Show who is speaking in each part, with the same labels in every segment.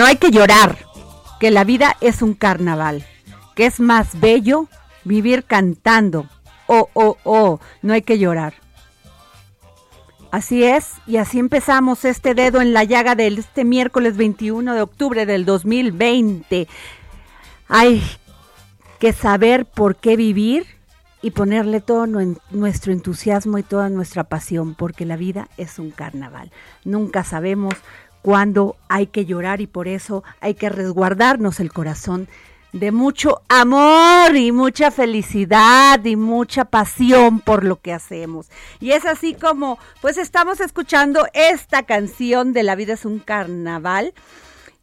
Speaker 1: No hay que llorar, que la vida es un carnaval,
Speaker 2: que es más bello vivir cantando. Oh, oh, oh, no hay que llorar. Así es, y así empezamos este dedo en la llaga de este miércoles 21 de octubre del 2020. Hay que saber por qué vivir y ponerle todo nuestro entusiasmo y toda nuestra pasión, porque la vida es un carnaval. Nunca sabemos cuándo hay que llorar y por eso hay que resguardarnos el corazón de mucho amor y mucha felicidad y mucha pasión por lo que hacemos. Y es así como, pues estamos escuchando esta canción de La vida es un carnaval.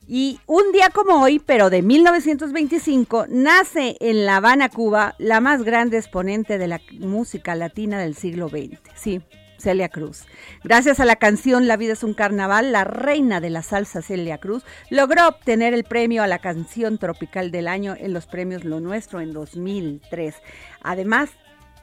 Speaker 2: Y un día como hoy, pero de 1925, nace en La Habana, Cuba, la más grande exponente de la música latina del siglo XX. Sí, Celia Cruz. Gracias a la canción La vida es un carnaval, la reina de la salsa Celia Cruz logró obtener el premio a la canción tropical del año en los premios Lo Nuestro en 2003. Además,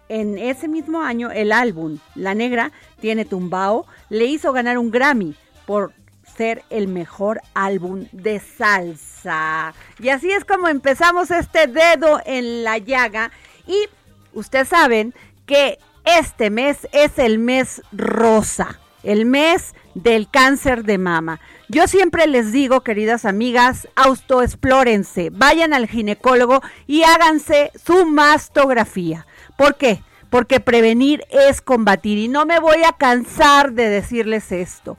Speaker 2: en ese mismo año, el álbum La Negra tiene Tumbao le hizo ganar un Grammy por ser el mejor álbum de salsa. Y así es como empezamos este dedo en la llaga. Y ustedes saben que este mes es el mes rosa, el mes del cáncer de mama. Yo siempre les digo, queridas amigas, autoexplórense, vayan al ginecólogo y háganse su mastografía. ¿Por qué? Porque prevenir es combatir y no me voy a cansar de decirles esto.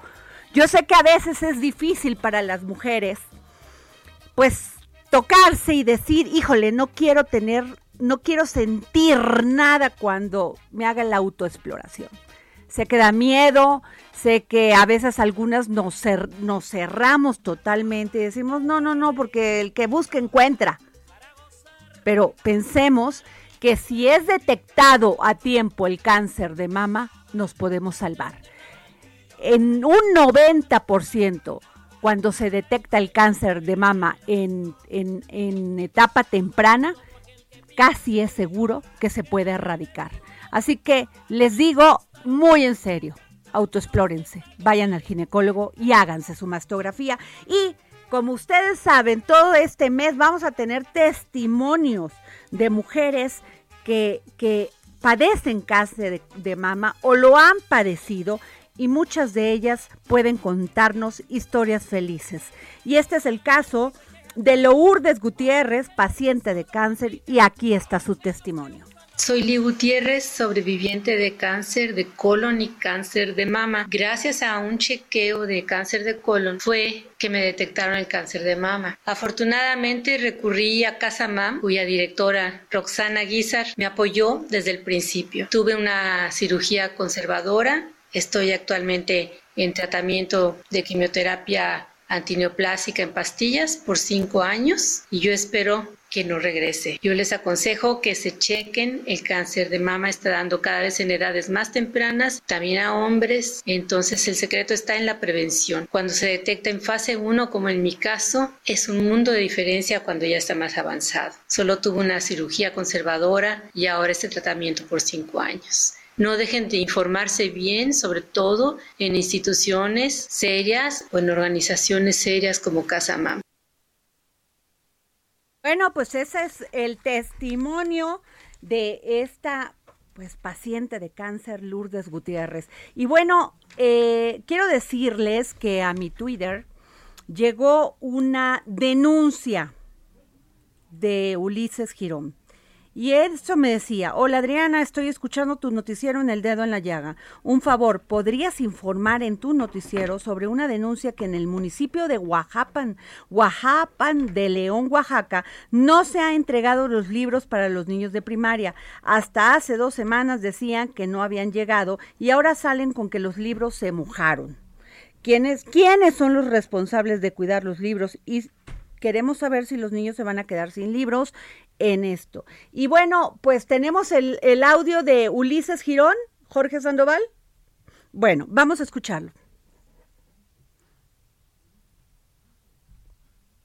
Speaker 2: Yo sé que a veces es difícil para las mujeres, pues tocarse y decir, híjole, no quiero tener, no quiero sentir nada cuando me haga la autoexploración. Sé que da miedo, sé que a veces algunas nos, cer- nos cerramos totalmente y decimos, no, no, no, porque el que busca encuentra. Pero pensemos que si es detectado a tiempo el cáncer de mama, nos podemos salvar en un 90% cuando se detecta el cáncer de mama en etapa temprana, casi es seguro que se puede erradicar. Así que les digo muy en serio, autoexplórense, vayan al ginecólogo y háganse su mastografía. Y como ustedes saben, todo este mes vamos a tener testimonios de mujeres que, que padecen cáncer de, de mama o lo han padecido y muchas de ellas pueden contarnos historias felices. Y este es el caso de Lourdes Gutiérrez, paciente de cáncer, y aquí está su testimonio.
Speaker 3: Soy Lee Gutiérrez, sobreviviente de cáncer de colon y cáncer de mama. Gracias a un chequeo de cáncer de colon fue que me detectaron el cáncer de mama. Afortunadamente recurrí a Casa Mam, cuya directora Roxana Guizar me apoyó desde el principio. Tuve una cirugía conservadora. Estoy actualmente en tratamiento de quimioterapia antineoplásica en pastillas por cinco años y yo espero que no regrese. Yo les aconsejo que se chequen. El cáncer de mama está dando cada vez en edades más tempranas, también a hombres. Entonces el secreto está en la prevención. Cuando se detecta en fase 1, como en mi caso, es un mundo de diferencia cuando ya está más avanzado. Solo tuvo una cirugía conservadora y ahora este tratamiento por cinco años. No dejen de informarse bien, sobre todo en instituciones serias o en organizaciones serias como Casa Mama.
Speaker 2: Bueno, pues ese es el testimonio de esta pues paciente de cáncer Lourdes Gutiérrez. Y bueno, eh, quiero decirles que a mi Twitter llegó una denuncia de Ulises Girón. Y eso me decía, hola Adriana, estoy escuchando tu noticiero en el dedo en la llaga. Un favor, ¿podrías informar en tu noticiero sobre una denuncia que en el municipio de Oaxapan, Oaxapan de León, Oaxaca, no se ha entregado los libros para los niños de primaria? Hasta hace dos semanas decían que no habían llegado y ahora salen con que los libros se mojaron. ¿Quiénes, ¿Quiénes son los responsables de cuidar los libros? Y queremos saber si los niños se van a quedar sin libros en esto. Y bueno, pues tenemos el, el audio de Ulises Girón, Jorge Sandoval. Bueno, vamos a escucharlo.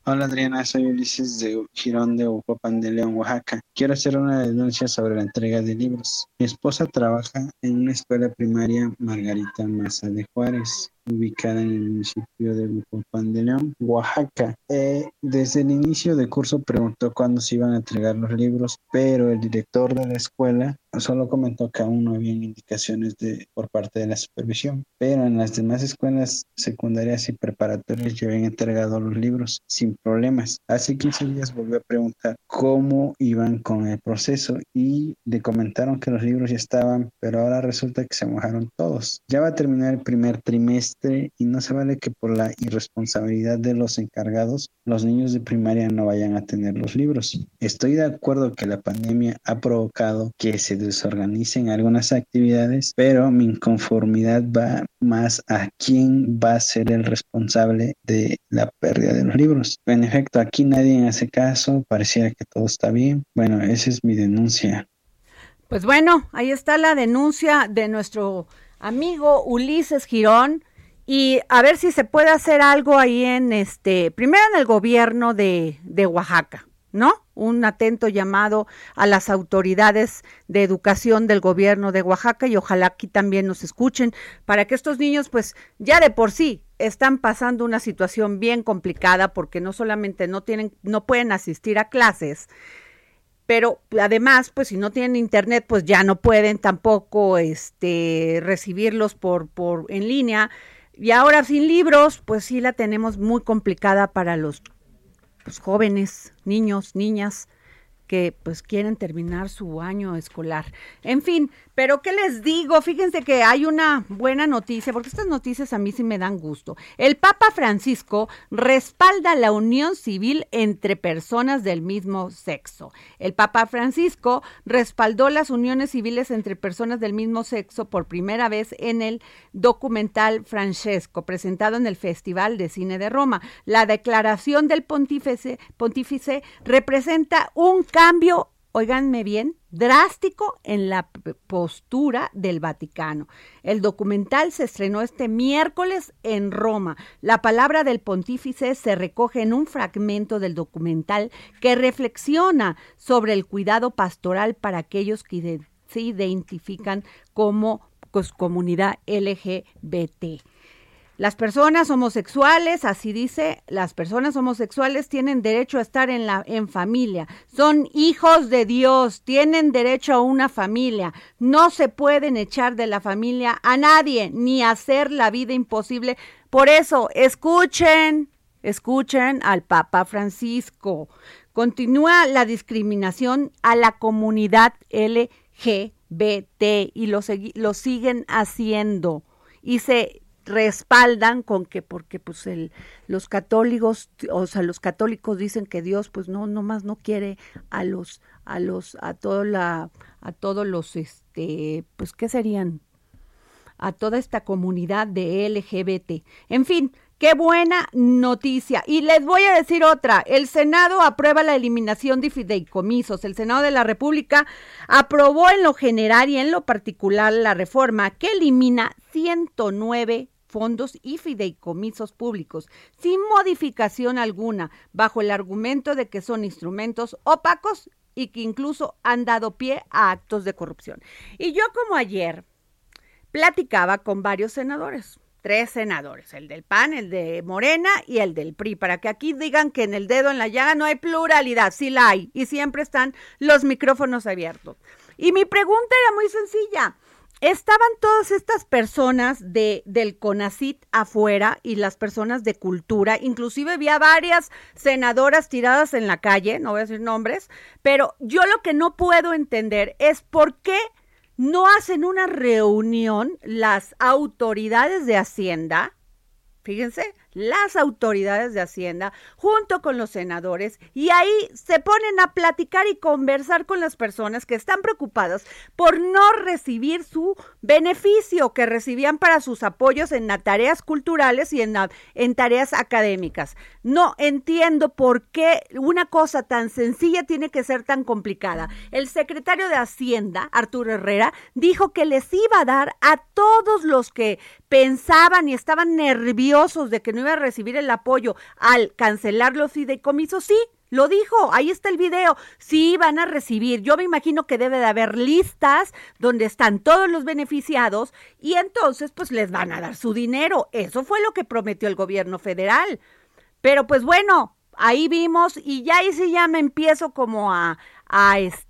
Speaker 4: Hola Adriana, soy Ulises de Girón de Ucopan de León, Oaxaca. Quiero hacer una denuncia sobre la entrega de libros. Mi esposa trabaja en una escuela primaria Margarita Maza de Juárez ubicada en el municipio de Bucopan de León, Oaxaca. Eh, desde el inicio del curso preguntó cuándo se iban a entregar los libros, pero el director de la escuela solo comentó que aún no habían indicaciones de, por parte de la supervisión, pero en las demás escuelas secundarias y preparatorias ya habían entregado los libros sin problemas. Hace 15 días volvió a preguntar cómo iban con el proceso y le comentaron que los libros ya estaban, pero ahora resulta que se mojaron todos. Ya va a terminar el primer trimestre y no se vale que por la irresponsabilidad de los encargados los niños de primaria no vayan a tener los libros. Estoy de acuerdo que la pandemia ha provocado que se desorganicen algunas actividades, pero mi inconformidad va más a quién va a ser el responsable de la pérdida de los libros. En efecto, aquí nadie hace caso, pareciera que todo está bien. Bueno, esa es mi denuncia.
Speaker 2: Pues bueno, ahí está la denuncia de nuestro amigo Ulises Girón y a ver si se puede hacer algo ahí en este, primero en el gobierno de, de Oaxaca, ¿no? Un atento llamado a las autoridades de educación del gobierno de Oaxaca y ojalá aquí también nos escuchen para que estos niños pues ya de por sí están pasando una situación bien complicada porque no solamente no tienen no pueden asistir a clases, pero además, pues si no tienen internet, pues ya no pueden tampoco este recibirlos por por en línea y ahora sin libros, pues sí la tenemos muy complicada para los pues, jóvenes, niños, niñas que pues quieren terminar su año escolar. En fin, pero ¿qué les digo? Fíjense que hay una buena noticia, porque estas noticias a mí sí me dan gusto. El Papa Francisco respalda la unión civil entre personas del mismo sexo. El Papa Francisco respaldó las uniones civiles entre personas del mismo sexo por primera vez en el documental Francesco, presentado en el Festival de Cine de Roma. La declaración del pontífice, pontífice representa un cambio, oiganme bien, drástico en la postura del Vaticano. El documental se estrenó este miércoles en Roma. La palabra del pontífice se recoge en un fragmento del documental que reflexiona sobre el cuidado pastoral para aquellos que se identifican como pues, comunidad LGBT. Las personas homosexuales, así dice, las personas homosexuales tienen derecho a estar en la en familia. Son hijos de Dios, tienen derecho a una familia. No se pueden echar de la familia a nadie ni hacer la vida imposible. Por eso, escuchen, escuchen al Papa Francisco. Continúa la discriminación a la comunidad LGBT y lo, lo siguen haciendo. Y se respaldan con que porque pues el, los católicos o sea los católicos dicen que Dios pues no nomás no quiere a los a los a toda la a todos los este pues qué serían a toda esta comunidad de LGBT. En fin, Qué buena noticia. Y les voy a decir otra. El Senado aprueba la eliminación de fideicomisos. El Senado de la República aprobó en lo general y en lo particular la reforma que elimina 109 fondos y fideicomisos públicos, sin modificación alguna, bajo el argumento de que son instrumentos opacos y que incluso han dado pie a actos de corrupción. Y yo como ayer platicaba con varios senadores, tres senadores, el del PAN, el de Morena y el del PRI, para que aquí digan que en el dedo en la llaga no hay pluralidad, sí la hay, y siempre están los micrófonos abiertos. Y mi pregunta era muy sencilla. Estaban todas estas personas de, del CONACIT afuera y las personas de cultura, inclusive había varias senadoras tiradas en la calle, no voy a decir nombres, pero yo lo que no puedo entender es por qué no hacen una reunión las autoridades de Hacienda, fíjense, las autoridades de Hacienda junto con los senadores y ahí se ponen a platicar y conversar con las personas que están preocupadas por no recibir su beneficio que recibían para sus apoyos en tareas culturales y en, en tareas académicas. No entiendo por qué una cosa tan sencilla tiene que ser tan complicada. El secretario de Hacienda, Arturo Herrera, dijo que les iba a dar a todos los que pensaban y estaban nerviosos de que no iba a recibir el apoyo al cancelar los fideicomisos, sí, lo dijo, ahí está el video. Sí, van a recibir. Yo me imagino que debe de haber listas donde están todos los beneficiados y entonces pues les van a dar su dinero. Eso fue lo que prometió el gobierno federal. Pero pues bueno, ahí vimos y ya ahí sí ya me empiezo como a, a este,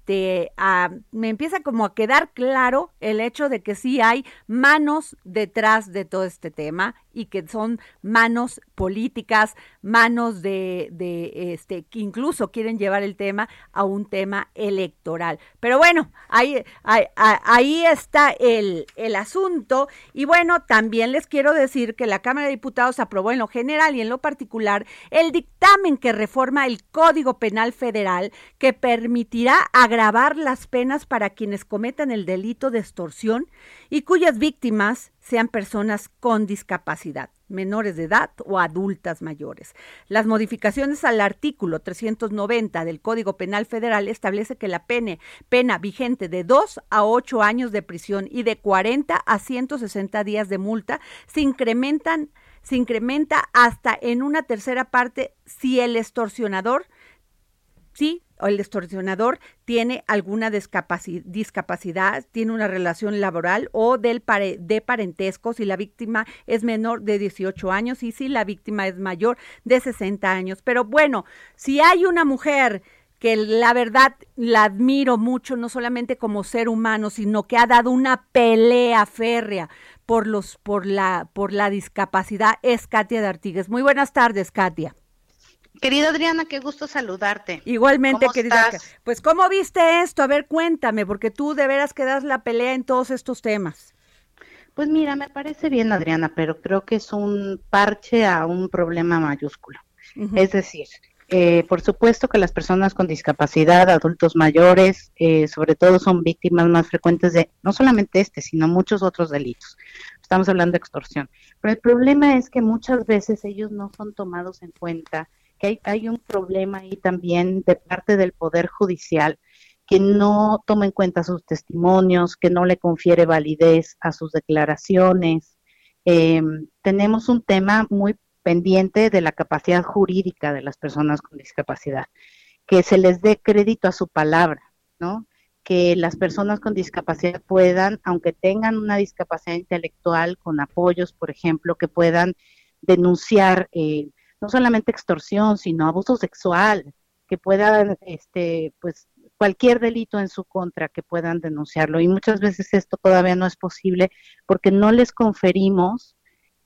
Speaker 2: a, me empieza como a quedar claro el hecho de que sí hay manos detrás de todo este tema y que son manos políticas, manos de, este, que incluso quieren llevar el tema a un tema electoral. Pero bueno, ahí, ahí, ahí está el, el asunto. Y bueno, también les quiero decir que la Cámara de Diputados aprobó en lo general y en lo particular el dictamen que reforma el Código Penal Federal que permitirá agravar las penas para quienes cometan el delito de extorsión y cuyas víctimas sean personas con discapacidad, menores de edad o adultas mayores. Las modificaciones al artículo 390 del Código Penal Federal establece que la pena, pena vigente de 2 a 8 años de prisión y de 40 a 160 días de multa se incrementan se incrementa hasta en una tercera parte si el extorsionador sí o el extorsionador tiene alguna discapacidad, tiene una relación laboral o del de parentesco si la víctima es menor de 18 años y si la víctima es mayor de 60 años. Pero bueno, si hay una mujer que la verdad la admiro mucho, no solamente como ser humano, sino que ha dado una pelea férrea por los, por la, por la discapacidad, es Katia de Artigues. Muy buenas tardes, Katia.
Speaker 5: Querida Adriana, qué gusto saludarte.
Speaker 2: Igualmente, querida. Pues, ¿cómo viste esto? A ver, cuéntame, porque tú de veras que das la pelea en todos estos temas.
Speaker 5: Pues mira, me parece bien, Adriana, pero creo que es un parche a un problema mayúsculo. Es decir, eh, por supuesto que las personas con discapacidad, adultos mayores, eh, sobre todo son víctimas más frecuentes de no solamente este, sino muchos otros delitos. Estamos hablando de extorsión. Pero el problema es que muchas veces ellos no son tomados en cuenta que hay, un problema ahí también de parte del Poder Judicial que no toma en cuenta sus testimonios, que no le confiere validez a sus declaraciones. Em, tenemos un tema muy pendiente de la capacidad jurídica de las personas con discapacidad, que se les dé crédito a su palabra, ¿no? Que las personas con discapacidad puedan, aunque tengan una discapacidad intelectual, con apoyos, por ejemplo, que puedan denunciar eh, no solamente extorsión, sino abuso sexual, que puedan, este, pues, cualquier delito en su contra que puedan denunciarlo. Y muchas veces esto todavía no es posible porque no les conferimos,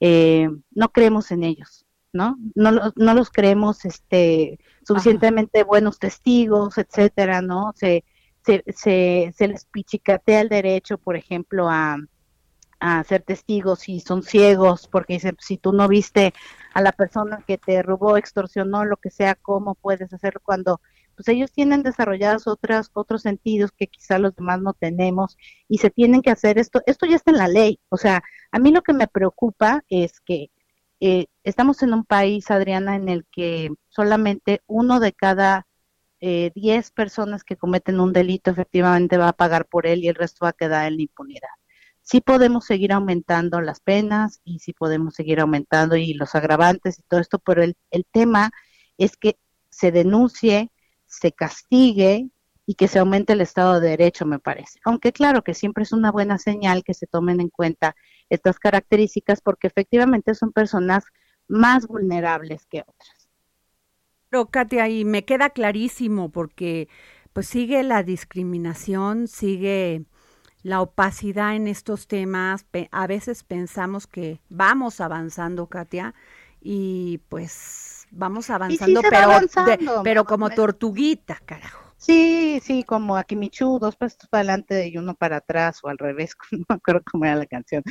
Speaker 5: eh, no creemos en ellos, ¿no? No, no los creemos este, suficientemente buenos testigos, etcétera, ¿no? Se, se, se, se les pichicatea el derecho, por ejemplo, a, a ser testigos y son ciegos porque dicen, si tú no viste a la persona que te robó, extorsionó, lo que sea, ¿cómo puedes hacerlo cuando pues ellos tienen desarrollados otras, otros sentidos que quizá los demás no tenemos y se tienen que hacer esto. Esto ya está en la ley. O sea, a mí lo que me preocupa es que eh, estamos en un país, Adriana, en el que solamente uno de cada eh, diez personas que cometen un delito efectivamente va a pagar por él y el resto va a quedar en la impunidad. Sí podemos seguir aumentando las penas y sí podemos seguir aumentando y los agravantes y todo esto, pero el, el tema es que se denuncie, se castigue y que se aumente el Estado de Derecho, me parece. Aunque claro que siempre es una buena señal que se tomen en cuenta estas características porque efectivamente son personas más vulnerables que otras.
Speaker 2: Pero Katia, y me queda clarísimo porque pues sigue la discriminación, sigue la opacidad en estos temas. A veces pensamos que vamos avanzando, Katia, y pues vamos avanzando, pero, pero como tortuguita, carajo.
Speaker 5: Sí, sí, como Akimichu, dos pasos para adelante y uno para atrás o al revés, no me acuerdo cómo era la canción.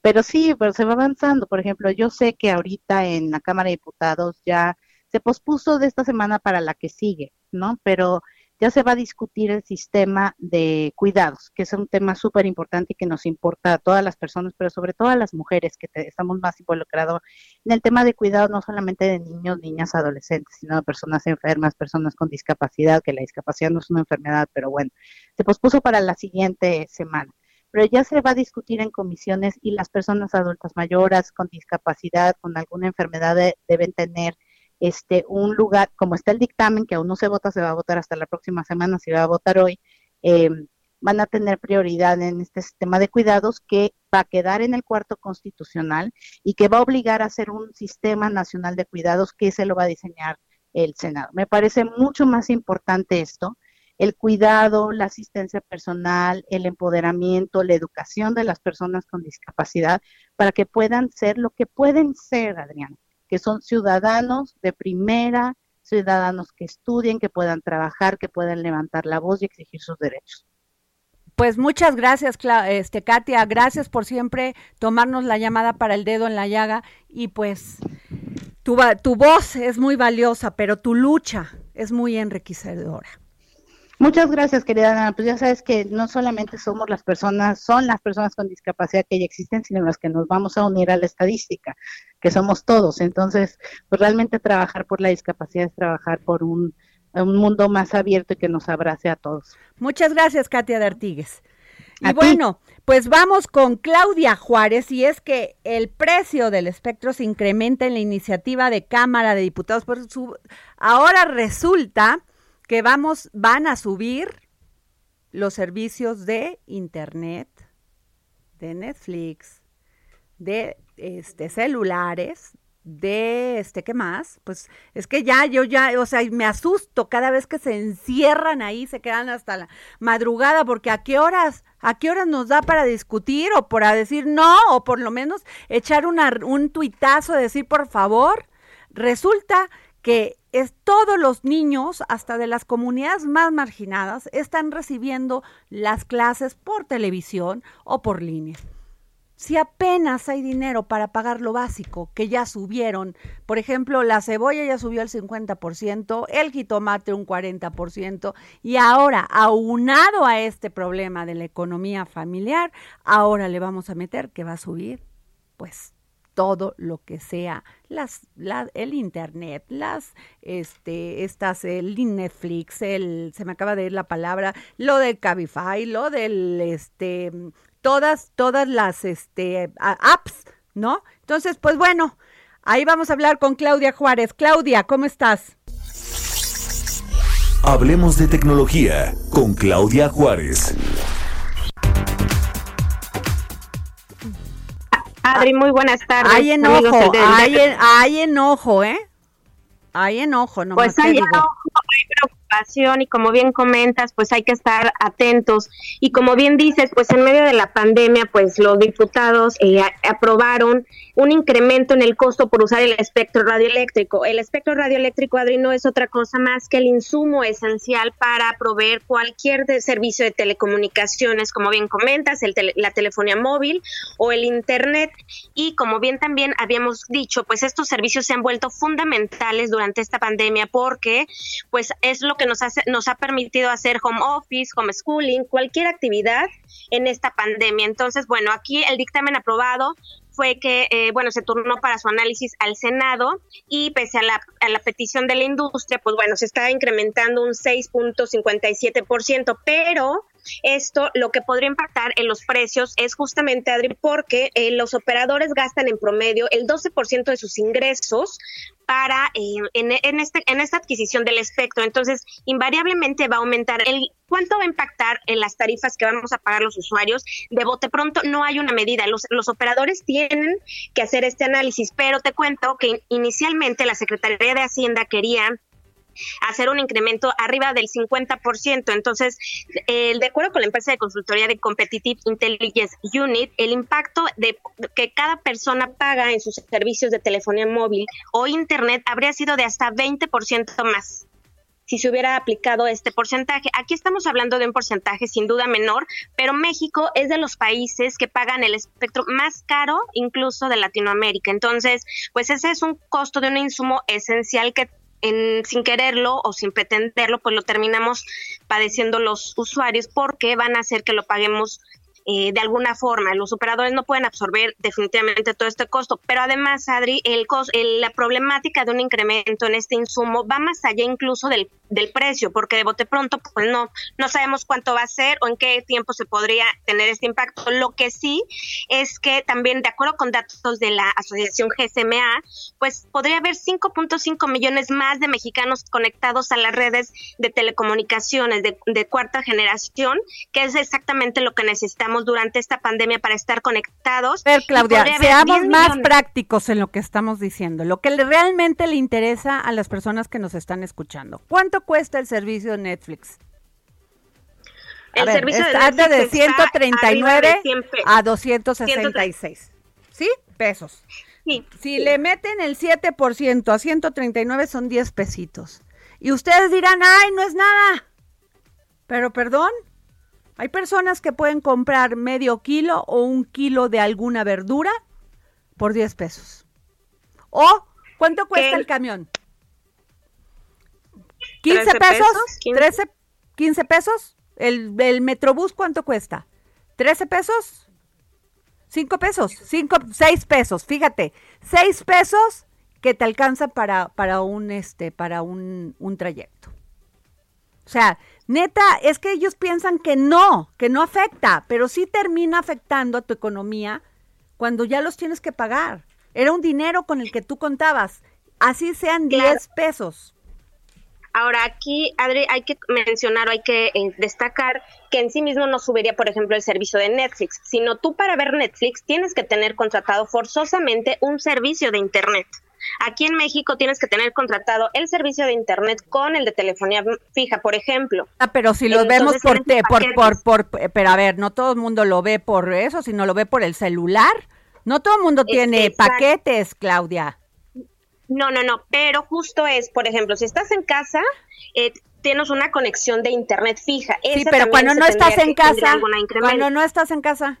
Speaker 5: Pero sí, pero se va avanzando. Por ejemplo, yo sé que ahorita en la Cámara de Diputados ya se pospuso de esta semana para la que sigue, ¿no? Pero ya se va a discutir el sistema de cuidados, que es un tema súper importante y que nos importa a todas las personas, pero sobre todo a las mujeres que estamos más involucrados en el tema de cuidados, no solamente de niños, niñas, adolescentes, sino de personas enfermas, personas con discapacidad, que la discapacidad no es una enfermedad, pero bueno, se pospuso para la siguiente semana. Pero ya se va a discutir en comisiones y las personas adultas mayores con discapacidad, con alguna enfermedad, deben tener este, un lugar, como está el dictamen, que aún no se vota, se va a votar hasta la próxima semana, se va a votar hoy, eh, van a tener prioridad en este sistema de cuidados que va a quedar en el cuarto constitucional y que va a obligar a hacer un sistema nacional de cuidados que se lo va a diseñar el Senado. Me parece mucho más importante esto, el cuidado, la asistencia personal, el empoderamiento, la educación de las personas con discapacidad para que puedan ser lo que pueden ser, Adriana que son ciudadanos de primera, ciudadanos que estudien, que puedan trabajar, que puedan levantar la voz y exigir sus derechos.
Speaker 2: Pues muchas gracias, este, Katia. Gracias por siempre tomarnos la llamada para el dedo en la llaga. Y pues tu, tu voz es muy valiosa, pero tu lucha es muy enriquecedora.
Speaker 5: Muchas gracias, querida Ana. Pues ya sabes que no solamente somos las personas, son las personas con discapacidad que ya existen, sino las que nos vamos a unir a la estadística, que somos todos. Entonces, pues realmente trabajar por la discapacidad es trabajar por un, mundo más abierto y que nos abrace a todos.
Speaker 2: Muchas gracias, Katia de Artigues. Y bueno, pues vamos con Claudia Juárez, y es que el precio del espectro se incrementa en la iniciativa de Cámara de Diputados. Por su, ahora resulta que vamos, van a subir los servicios de internet, de Netflix, de este celulares, de este, ¿qué más? Pues es que ya, yo ya, o sea, me asusto cada vez que se encierran ahí, se quedan hasta la madrugada, porque a qué horas, a qué horas nos da para discutir o para decir no, o por lo menos echar un tuitazo, decir por favor. Resulta que es todos los niños, hasta de las comunidades más marginadas, están recibiendo las clases por televisión o por línea. Si apenas hay dinero para pagar lo básico, que ya subieron, por ejemplo, la cebolla ya subió el 50%, el jitomate un 40%, y ahora, aunado a este problema de la economía familiar, ahora le vamos a meter que va a subir, pues todo lo que sea las, el internet, las este estas el Netflix, el se me acaba de ir la palabra, lo de Cabify, lo del este todas todas las este apps, ¿no? Entonces, pues bueno, ahí vamos a hablar con Claudia Juárez. Claudia, ¿cómo estás?
Speaker 6: Hablemos de tecnología con Claudia Juárez.
Speaker 7: Adri, muy buenas tardes.
Speaker 2: Hay enojo, hay, hay enojo, ¿eh? Hay enojo, no
Speaker 7: Pues hay enojo, y como bien comentas, pues hay que estar atentos. Y como bien dices, pues en medio de la pandemia, pues los diputados eh, aprobaron un incremento en el costo por usar el espectro radioeléctrico. El espectro radioeléctrico, Adri, no es otra cosa más que el insumo esencial para proveer cualquier servicio de telecomunicaciones, como bien comentas, el la telefonía móvil o el Internet. Y como bien también habíamos dicho, pues estos servicios se han vuelto fundamentales durante esta pandemia porque pues es lo que nos, hace, nos ha permitido hacer home office, homeschooling, cualquier actividad en esta pandemia. Entonces, bueno, aquí el dictamen aprobado fue que, eh, bueno, se turnó para su análisis al Senado y pese a la, a la petición de la industria, pues bueno, se está incrementando un 6.57%, pero esto lo que podría impactar en los precios es justamente, Adri, porque eh, los operadores gastan en promedio el 12% de sus ingresos para eh, en, en, este, en esta adquisición del espectro. Entonces, invariablemente va a aumentar el cuánto va a impactar en las tarifas que vamos a pagar los usuarios. De bote pronto no hay una medida. Los, los operadores tienen que hacer este análisis, pero te cuento que inicialmente la Secretaría de Hacienda quería hacer un incremento arriba del 50%. Entonces, el de acuerdo con la empresa de consultoría de Competitive Intelligence Unit, el impacto de que cada persona paga en sus servicios de telefonía móvil o internet habría sido de hasta 20% más si se hubiera aplicado este porcentaje. Aquí estamos hablando de un porcentaje sin duda menor, pero México es de los países que pagan el espectro más caro incluso de Latinoamérica. Entonces, pues ese es un costo de un insumo esencial que en, sin quererlo o sin pretenderlo, pues lo terminamos padeciendo los usuarios porque van a hacer que lo paguemos eh, de alguna forma. Los operadores no pueden absorber definitivamente todo este costo, pero además, Adri, el, el la problemática de un incremento en este insumo va más allá incluso del, del precio, porque de bote pronto pues no, no sabemos cuánto va a ser o en qué tiempo se podría tener este impacto. Lo que sí es que también, de acuerdo con datos de la asociación GSMA, pues podría haber 5.5 millones más de mexicanos conectados a las redes de telecomunicaciones de, de cuarta generación, que es exactamente lo que necesitamos durante esta pandemia para estar conectados.
Speaker 2: A Claudia, seamos más prácticos en lo que estamos diciendo, lo que realmente le interesa a las personas que nos están escuchando. ¿Cuánto cuesta el servicio de Netflix?
Speaker 7: El ver, servicio
Speaker 2: de, Netflix de 139 de a 266. ¿Sí? Pesos.
Speaker 7: Sí,
Speaker 2: si sí. le meten el 7% a 139 son 10 pesitos. Y ustedes dirán, ay, no es nada. Pero perdón, hay personas que pueden comprar medio kilo o un kilo de alguna verdura por 10 pesos. ¿O cuánto cuesta el camión? ¿15 pesos? 15. 13, 15 pesos. ¿El, ¿El Metrobús cuánto cuesta? ¿13 pesos? 5 pesos, 5, 6 pesos, fíjate, 6 pesos que te alcanza para, para un este, para un, un trayecto. O sea, neta, es que ellos piensan que no, que no afecta, pero sí termina afectando a tu economía cuando ya los tienes que pagar. Era un dinero con el que tú contabas, así sean 10 claro. pesos.
Speaker 7: Ahora aquí, Adri, hay que mencionar, hay que eh, destacar que en sí mismo no subiría, por ejemplo, el servicio de Netflix, sino tú para ver Netflix tienes que tener contratado forzosamente un servicio de Internet. Aquí en México tienes que tener contratado el servicio de internet con el de telefonía fija, por ejemplo.
Speaker 2: Ah, pero si lo Entonces, vemos por, te, por, por, por, pero a ver, no todo el mundo lo ve por eso, sino lo ve por el celular. No todo el mundo tiene Exacto. paquetes, Claudia.
Speaker 7: No, no, no, pero justo es, por ejemplo, si estás en casa, eh, tienes una conexión de internet fija.
Speaker 2: Sí, Esa pero cuando no estás en casa, cuando no estás en casa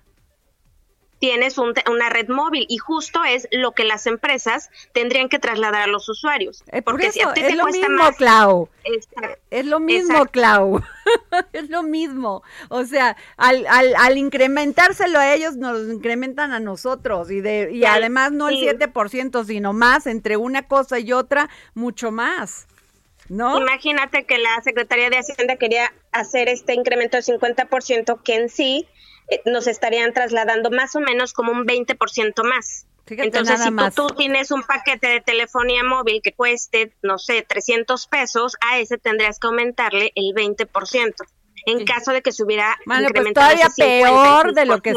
Speaker 7: tienes un, una red móvil y justo es lo que las empresas tendrían que trasladar a los usuarios.
Speaker 2: Eh, porque eso, si a ti es te lo cuesta mismo, más, Clau. Exacto, es lo mismo, exacto. Clau. es lo mismo. O sea, al, al, al, incrementárselo a ellos, nos incrementan a nosotros. Y, de, y además no sí. el 7%, sino más, entre una cosa y otra, mucho más. ¿No?
Speaker 7: Imagínate que la Secretaría de Hacienda quería hacer este incremento del 50% que en sí nos estarían trasladando más o menos como un 20% más. Fíjate Entonces, si tú, tú, tienes un paquete de telefonía móvil que cueste, no sé, 300 pesos, a ese tendrías que aumentarle el 20%. En sí. caso de que se hubiera
Speaker 2: bueno, pues todavía peor de lo que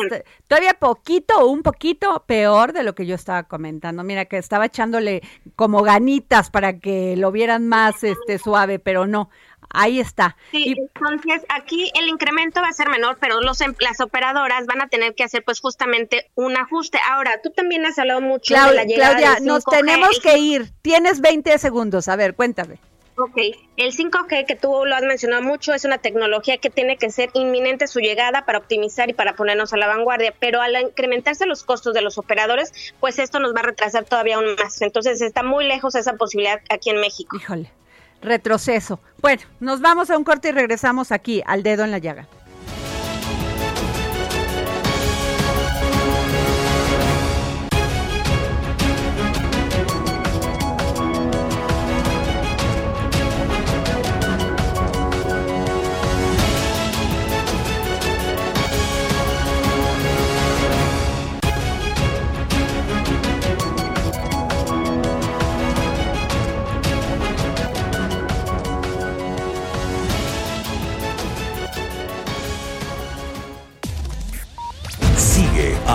Speaker 2: todavía poquito o un poquito peor de lo que yo estaba comentando. Mira que estaba echándole como ganitas para que lo vieran más este suave, pero no. Ahí está.
Speaker 7: Sí, y, entonces aquí el incremento va a ser menor, pero los em, las operadoras van a tener que hacer pues justamente un ajuste. Ahora, tú también has hablado mucho
Speaker 2: Claudia,
Speaker 7: de la llegada
Speaker 2: Claudia,
Speaker 7: del 5G.
Speaker 2: nos tenemos que ir. Tienes 20 segundos. A ver, cuéntame.
Speaker 7: Ok, el 5G que tú lo has mencionado mucho es una tecnología que tiene que ser inminente su llegada para optimizar y para ponernos a la vanguardia, pero al incrementarse los costos de los operadores, pues esto nos va a retrasar todavía aún más. Entonces está muy lejos esa posibilidad aquí en México.
Speaker 2: Híjole. Retroceso. Bueno, nos vamos a un corte y regresamos aquí al dedo en la llaga.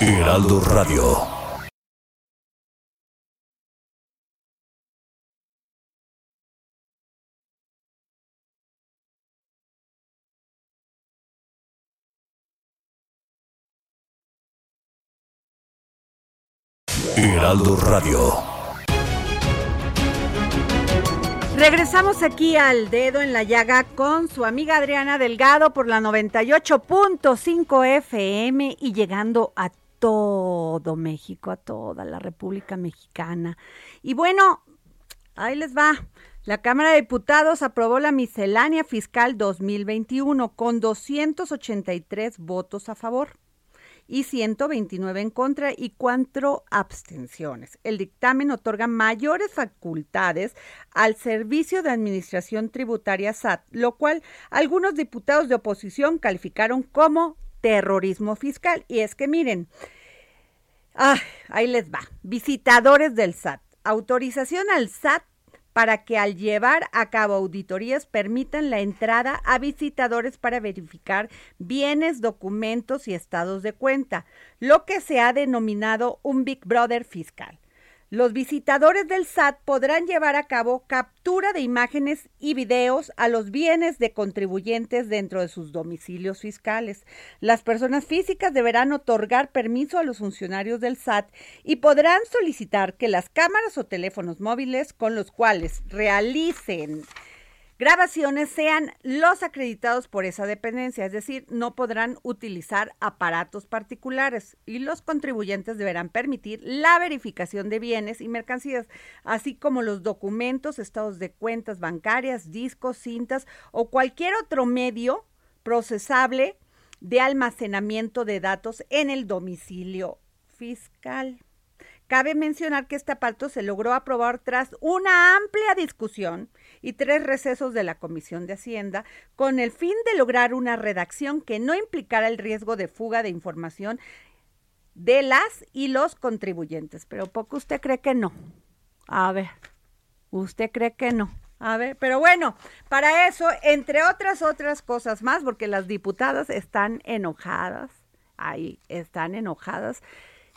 Speaker 6: Heraldo Radio. Heraldo Radio.
Speaker 2: Regresamos aquí al dedo en la llaga con su amiga Adriana Delgado por la 98.5 FM y llegando a todo México, a toda la República Mexicana. Y bueno, ahí les va. La Cámara de Diputados aprobó la miscelánea fiscal 2021 con 283 votos a favor y 129 en contra y cuatro abstenciones. El dictamen otorga mayores facultades al Servicio de Administración Tributaria SAT, lo cual algunos diputados de oposición calificaron como terrorismo fiscal. Y es que miren, ah, ahí les va, visitadores del SAT, autorización al SAT para que al llevar a cabo auditorías permitan la entrada a visitadores para verificar bienes, documentos y estados de cuenta, lo que se ha denominado un Big Brother fiscal. Los visitadores del SAT podrán llevar a cabo captura de imágenes y videos a los bienes de contribuyentes dentro de sus domicilios fiscales. Las personas físicas deberán otorgar permiso a los funcionarios del SAT y podrán solicitar que las cámaras o teléfonos móviles con los cuales realicen grabaciones sean los acreditados por esa dependencia, es decir, no podrán utilizar aparatos particulares y los contribuyentes deberán permitir la verificación de bienes y mercancías, así como los documentos, estados de cuentas bancarias, discos, cintas o cualquier otro medio procesable de almacenamiento de datos en el domicilio fiscal. Cabe mencionar que este aparto se logró aprobar tras una amplia discusión y tres recesos de la Comisión de Hacienda con el fin de lograr una redacción que no implicara el riesgo de fuga de información de las y los contribuyentes. Pero poco usted cree que no. A ver, usted cree que no. A ver, pero bueno, para eso, entre otras otras cosas más, porque las diputadas están enojadas, ahí están enojadas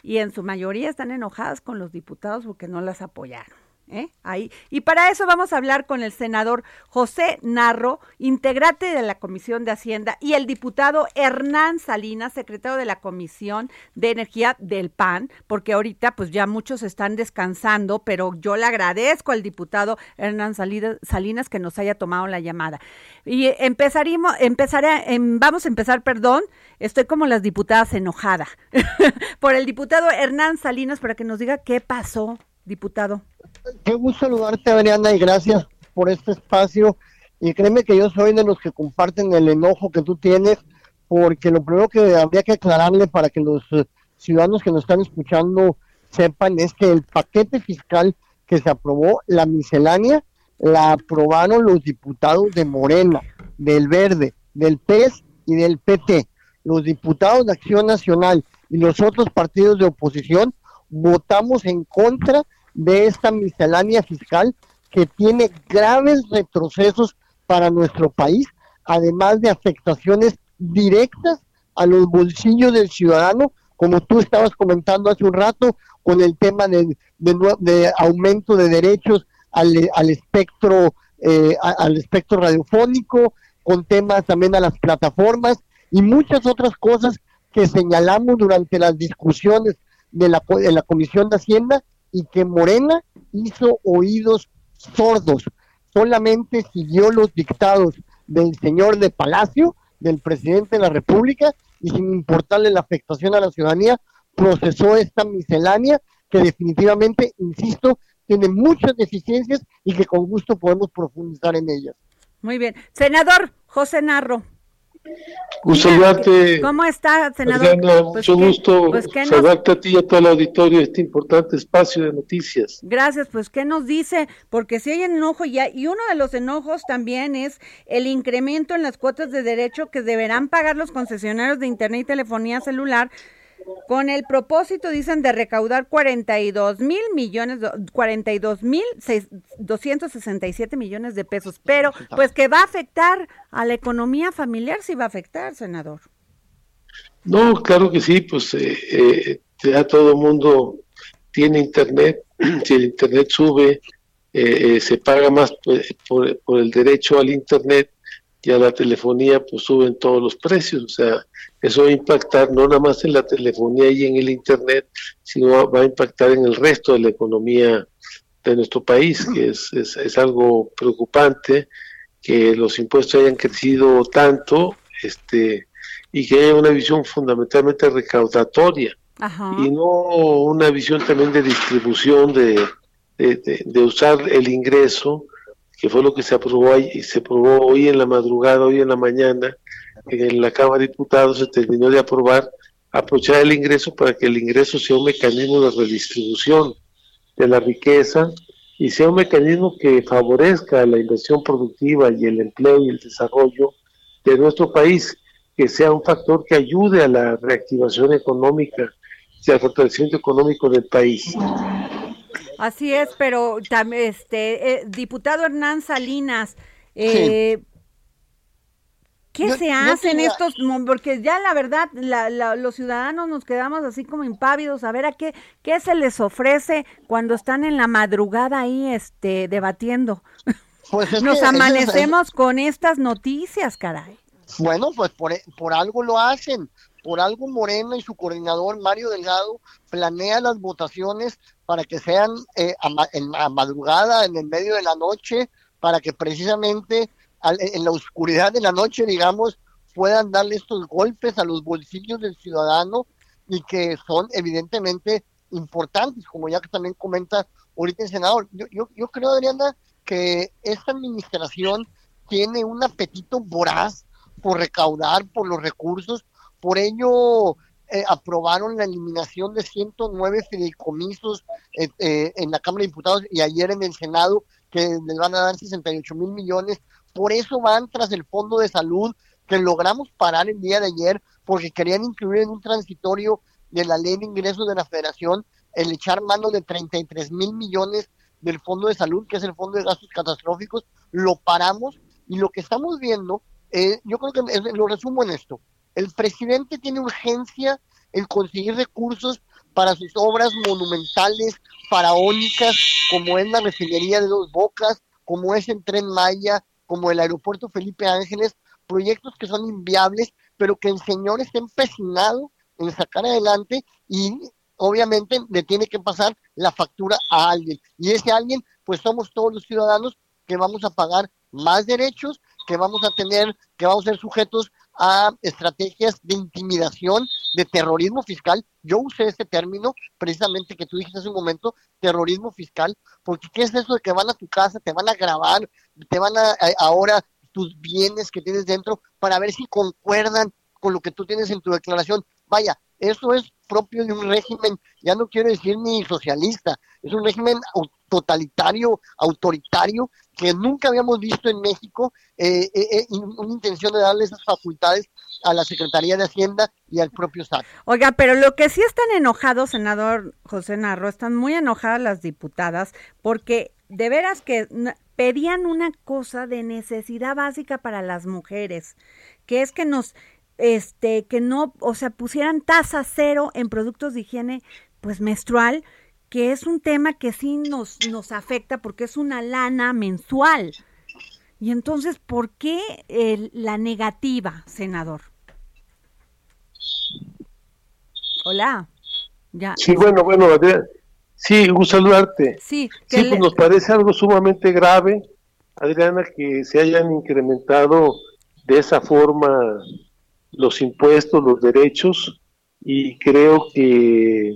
Speaker 2: y en su mayoría están enojadas con los diputados porque no las apoyaron. ¿Eh? Ahí. Y para eso vamos a hablar con el senador José Narro, integrante de la Comisión de Hacienda, y el diputado Hernán Salinas, secretario de la Comisión de Energía del PAN, porque ahorita pues ya muchos están descansando, pero yo le agradezco al diputado Hernán Salinas que nos haya tomado la llamada. Y empezaríamos, empezaré, em, vamos a empezar, perdón, estoy como las diputadas enojada, por el diputado Hernán Salinas para que nos diga qué pasó, diputado.
Speaker 8: Qué gusto saludarte, Adriana, y gracias por este espacio. Y créeme que yo soy de los que comparten el enojo que tú tienes, porque lo primero que habría que aclararle para que los eh, ciudadanos que nos están escuchando sepan es que el paquete fiscal que se aprobó, la miscelánea, la aprobaron los diputados de Morena, del Verde, del PES y del PT. Los diputados de Acción Nacional y los otros partidos de oposición votamos en contra de esta miscelánea fiscal que tiene graves retrocesos para nuestro país, además de afectaciones directas a los bolsillos del ciudadano, como tú estabas comentando hace un rato, con el tema de, de, aumento de derechos al, al espectro eh, al espectro radiofónico, con temas también a las plataformas y muchas otras cosas que señalamos durante las discusiones de la, de la Comisión de Hacienda y que Morena hizo oídos sordos, solamente siguió los dictados del señor de Palacio, del presidente de la República, y sin importarle la afectación a la ciudadanía, procesó esta miscelánea que definitivamente, insisto, tiene muchas deficiencias y que con gusto podemos profundizar en ellas.
Speaker 2: Muy bien. Senador José Narro.
Speaker 9: Gusto saludarte,
Speaker 2: ¿Cómo está, senador?
Speaker 9: Adriana,
Speaker 2: Pues
Speaker 9: mucho
Speaker 2: qué-
Speaker 9: gusto
Speaker 2: pues qué nos-
Speaker 9: saludarte a ti y a todo el auditorio de este importante espacio de noticias.
Speaker 2: Gracias, pues ¿qué nos dice? Porque si hay enojo ya, y uno de los enojos también es el incremento en las cuotas de derecho que deberán pagar los concesionarios de Internet y telefonía celular con el propósito, dicen, de recaudar 42 mil millones, do- 42 mil seis- 267 millones de pesos, pero pues que va a afectar a la economía familiar, sí va a afectar, senador.
Speaker 9: No, claro que sí, pues eh, eh, ya todo el mundo tiene internet, si el internet sube, eh, eh, se paga más pues, por, por el derecho al internet y a la telefonía, pues suben todos los precios, o sea, eso va a impactar no nada más en la telefonía y en el internet, sino va, a impactar en el resto de la economía de nuestro país, que es, es, es algo preocupante que los impuestos hayan crecido tanto, este, y que haya una visión fundamentalmente recaudatoria.
Speaker 2: Ajá.
Speaker 9: y no una visión también de distribución de, de, de- de usar el ingreso que fue lo que se aprobó y se aprobó hoy en la madrugada hoy en la mañana en la Cámara de Diputados se terminó de aprobar aprovechar el ingreso para que el ingreso sea un mecanismo de redistribución de la riqueza y sea un mecanismo que favorezca la inversión productiva y el empleo y el desarrollo de nuestro país, que sea un factor que ayude a la reactivación económica y al fortalecimiento económico del país.
Speaker 2: Así es, pero tam- este eh, diputado Hernán Salinas, eh, ¿qué se hace en
Speaker 8: quería-
Speaker 2: estos porque ya la verdad la- la- los ciudadanos nos quedamos así como impávidos a ver a qué qué se les ofrece cuando están en la madrugada ahí este debatiendo.
Speaker 8: Pues es
Speaker 2: Nos
Speaker 8: que ese es-
Speaker 2: amanecemos con estas noticias, caray.
Speaker 8: Bueno, pues por, por algo lo hacen. Por algo Morena y su coordinador Mario Delgado planea las votaciones para que sean eh, a, en, a madrugada, en el medio de la noche, para que precisamente al- en la oscuridad de la noche, digamos, puedan darle estos golpes a los bolsillos del ciudadano y que son evidentemente importantes, como ya que también comenta ahorita el senador. Yo, yo, yo creo, Adriana, que esta administración tiene un apetito voraz por recaudar por los recursos, por ello eh, aprobaron la eliminación de 109 fideicomisos eh, eh, en la Cámara de Diputados y ayer en el Senado que les van a dar 68 mil millones, por eso van tras el Fondo de Salud que logramos parar el día de ayer porque querían incluir en un transitorio de la ley de ingresos de la federación el echar mano de 33 mil millones del Fondo de Salud, que es el Fondo de Gastos Catastróficos, lo paramos y lo que estamos viendo, yo creo que lo resumo en esto, el presidente tiene urgencia en conseguir recursos para sus obras monumentales, faraónicas, como es la refinería de Dos Bocas, como es el Tren Maya, como el aeropuerto Felipe Ángeles, proyectos que son inviables, pero que el señor está empecinado en sacar adelante y obviamente le tiene que pasar la factura a alguien. Y ese alguien, pues somos todos los ciudadanos que vamos a pagar más derechos, que vamos a tener, que vamos a ser sujetos a estrategias de intimidación, de terrorismo fiscal. Yo usé ese término precisamente que tú dijiste hace un momento, terrorismo fiscal, porque ¿qué es eso de que van a tu casa, te van a grabar, te van a, a- ahora tus bienes que tienes dentro para ver si concuerdan con lo que tú tienes en tu declaración? Vaya, eso es propio de un régimen, ya no quiero decir ni socialista, es un régimen totalitario, autoritario, que nunca habíamos visto en México, eh, eh, eh, una intención de darle esas facultades a la Secretaría de Hacienda y al propio SAT.
Speaker 2: Oiga, pero lo que sí están enojados, senador José Narro, están muy enojadas las diputadas porque de veras que pedían una cosa de necesidad básica para las mujeres, que es que nos, este, que no, o sea, pusieran tasa cero en productos de higiene, pues menstrual, que es un tema que sí nos, nos afecta porque es una lana mensual. Y entonces, ¿por qué el- la negativa, senador? Hola. Ya.
Speaker 9: Sí, bueno, bueno, Adrián. Sí, gusto saludarte.
Speaker 2: Sí, que
Speaker 9: Sí,
Speaker 2: le-
Speaker 9: pues nos parece algo sumamente grave, Adriana, que se hayan incrementado de esa forma los impuestos, los derechos, y creo que,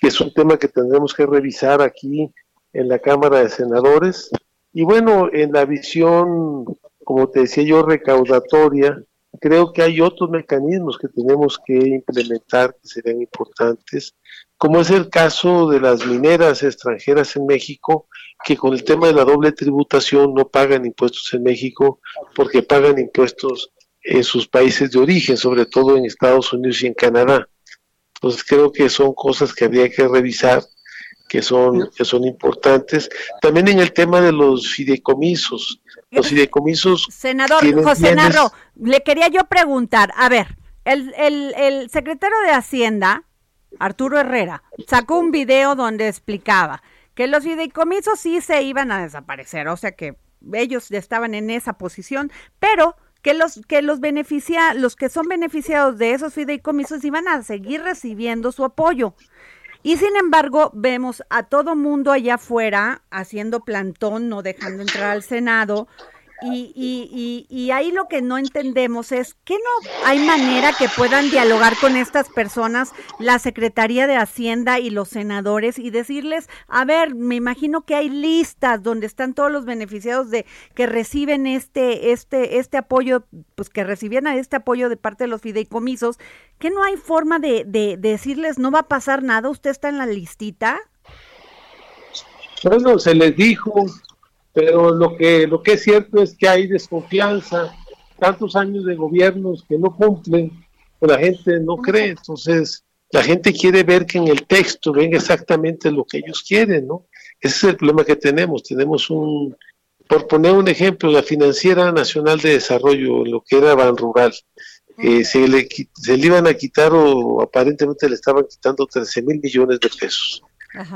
Speaker 9: que es un tema que tendremos que revisar aquí en la Cámara de Senadores. Y bueno, en la visión, como te decía yo, recaudatoria, creo que hay otros mecanismos que tenemos que implementar que serían importantes, como es el caso de las mineras extranjeras en México, que con el tema de la doble tributación no pagan impuestos en México porque pagan impuestos en sus países de origen, sobre todo en Estados Unidos y en Canadá. Entonces creo que son cosas que habría que revisar, que son, que son importantes. También en el tema de los fideicomisos. Los fideicomisos
Speaker 2: Senador José
Speaker 9: bienes-
Speaker 2: Narro, le quería yo preguntar, a ver, el, el, el secretario de Hacienda, Arturo Herrera, sacó un video donde explicaba que los fideicomisos sí se iban a desaparecer, o sea que ellos estaban en esa posición, pero que los que los beneficia, los que son beneficiados de esos fideicomisos iban a seguir recibiendo su apoyo. Y sin embargo, vemos a todo mundo allá afuera haciendo plantón, no dejando entrar al Senado. Y, y, y, y ahí lo que no entendemos es que no hay manera que puedan dialogar con estas personas, la Secretaría de Hacienda y los senadores, y decirles, a ver, me imagino que hay listas donde están todos los beneficiados de que reciben este, este, este apoyo, pues que recibían este apoyo de parte de los fideicomisos, que no hay forma de, de, de decirles, no va a pasar nada, usted está en la listita.
Speaker 9: Bueno, se les dijo, pero lo que, lo que es cierto es que hay desconfianza, tantos años de gobiernos que no cumplen, pues la gente no cree, entonces la gente quiere ver que en el texto venga exactamente lo que ellos quieren, ¿no? Ese es el problema que tenemos, tenemos un, por poner un ejemplo, la Financiera Nacional de Desarrollo, lo que era Ban Rural, eh, se, le, se le iban a quitar o aparentemente le estaban quitando 13 mil millones de pesos.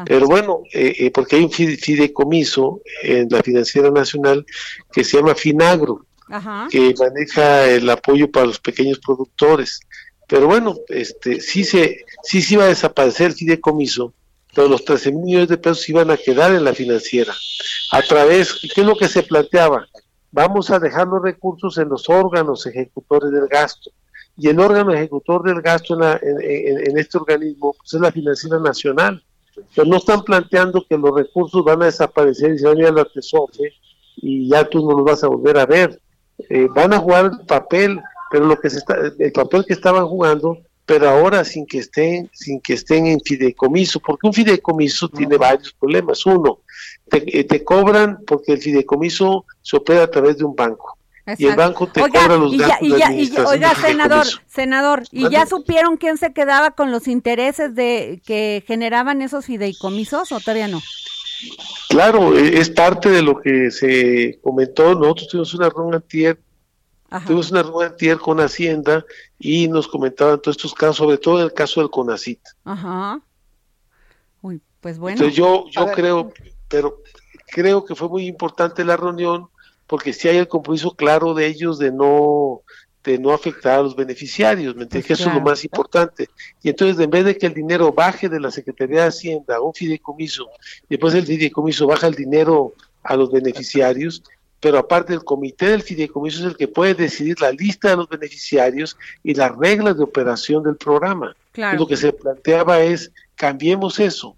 Speaker 9: Pero bueno, eh, eh, porque hay un fide- fideicomiso en la Financiera Nacional que se llama Finagro,
Speaker 2: Ajá.
Speaker 9: que maneja el apoyo para los pequeños productores. Pero bueno, este sí se sí se iba a desaparecer el fideicomiso, pero los 13 mil millones de pesos iban a quedar en la financiera. A través, ¿qué es lo que se planteaba? Vamos a dejar los recursos en los órganos ejecutores del gasto. Y el órgano ejecutor del gasto en, la- en- en- en este organismo pues es la Financiera Nacional. Pero no están planteando que los recursos van a desaparecer y se van a ir a la y ya tú no los vas a volver a ver. Eh, van a jugar el papel, pero lo que se está, el papel que estaban jugando, pero ahora sin que estén, sin que estén en fideicomiso, porque un fideicomiso tiene varios problemas. Uno, te, eh, te cobran porque el fideicomiso se opera a través de un banco. Y el banco te
Speaker 2: Oiga,
Speaker 9: cobra los
Speaker 2: y ya-
Speaker 9: gastos
Speaker 2: ya- y ya-
Speaker 9: administración
Speaker 2: oiga, senador, senador, ¿y ya supieron quién se quedaba con los intereses de que generaban esos fideicomisos o todavía no?
Speaker 9: Claro, eh, es parte de lo que se comentó. Nosotros tuvimos una reunión antier, tuvimos una reunión antier con Hacienda y nos comentaban todos estos casos, sobre todo el caso del CONACIT.
Speaker 2: Ajá. Uy, pues bueno.
Speaker 9: Entonces yo, yo
Speaker 2: ver.
Speaker 9: creo, pero creo que fue muy importante la reunión porque sí hay el compromiso claro de ellos de no de no afectar a los beneficiarios, ¿me entiendes?
Speaker 10: Pues
Speaker 9: que eso es lo más importante. Y entonces, en vez de que el dinero baje de la Secretaría de Hacienda a un fideicomiso, y después el fideicomiso baja el dinero a los beneficiarios, pero aparte el comité del fideicomiso es el que puede decidir la lista de los beneficiarios y las reglas de operación del programa.
Speaker 2: Claro.
Speaker 9: Lo que se planteaba es, cambiemos eso,